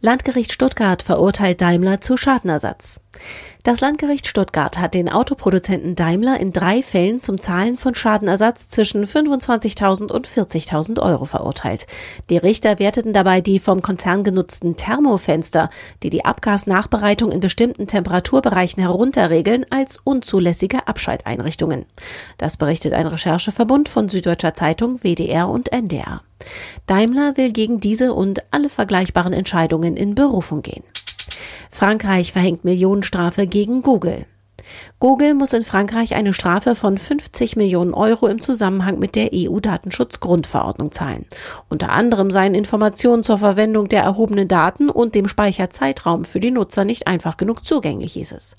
Landgericht Stuttgart verurteilt Daimler zu Schadenersatz. Das Landgericht Stuttgart hat den Autoproduzenten Daimler in drei Fällen zum Zahlen von Schadenersatz zwischen 25.000 und 40.000 Euro verurteilt. Die Richter werteten dabei die vom Konzern genutzten Thermofenster, die die Abgasnachbereitung in bestimmten Temperaturbereichen herunterregeln, als unzulässige Abschalteinrichtungen. Das berichtet ein Rechercheverbund von Süddeutscher Zeitung, WDR und NDR. Daimler will gegen diese und alle vergleichbaren Entscheidungen in Berufung gehen. Frankreich verhängt Millionenstrafe gegen Google. Google muss in Frankreich eine Strafe von 50 Millionen Euro im Zusammenhang mit der EU-Datenschutzgrundverordnung zahlen. Unter anderem seien Informationen zur Verwendung der erhobenen Daten und dem Speicherzeitraum für die Nutzer nicht einfach genug zugänglich, hieß es.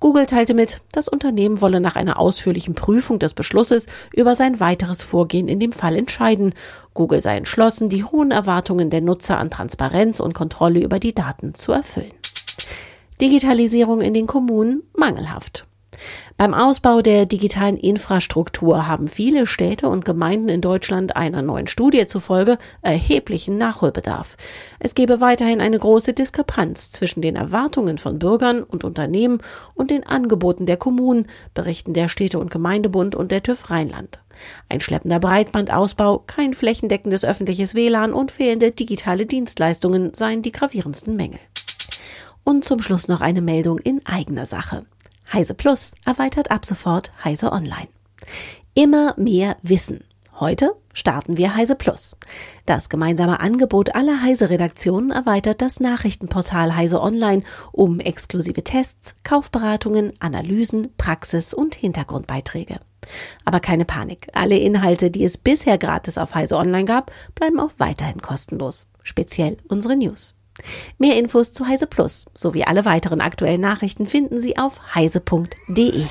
Google teilte mit, das Unternehmen wolle nach einer ausführlichen Prüfung des Beschlusses über sein weiteres Vorgehen in dem Fall entscheiden. Google sei entschlossen, die hohen Erwartungen der Nutzer an Transparenz und Kontrolle über die Daten zu erfüllen. Digitalisierung in den Kommunen mangelhaft. Beim Ausbau der digitalen Infrastruktur haben viele Städte und Gemeinden in Deutschland einer neuen Studie zufolge erheblichen Nachholbedarf. Es gebe weiterhin eine große Diskrepanz zwischen den Erwartungen von Bürgern und Unternehmen und den Angeboten der Kommunen, berichten der Städte- und Gemeindebund und der TÜV Rheinland. Ein schleppender Breitbandausbau, kein flächendeckendes öffentliches WLAN und fehlende digitale Dienstleistungen seien die gravierendsten Mängel. Und zum Schluss noch eine Meldung in eigener Sache. Heise Plus erweitert ab sofort Heise Online. Immer mehr Wissen. Heute starten wir Heise Plus. Das gemeinsame Angebot aller Heise-Redaktionen erweitert das Nachrichtenportal Heise Online um exklusive Tests, Kaufberatungen, Analysen, Praxis und Hintergrundbeiträge. Aber keine Panik. Alle Inhalte, die es bisher gratis auf Heise Online gab, bleiben auch weiterhin kostenlos. Speziell unsere News. Mehr Infos zu Heise Plus sowie alle weiteren aktuellen Nachrichten finden Sie auf heise.de.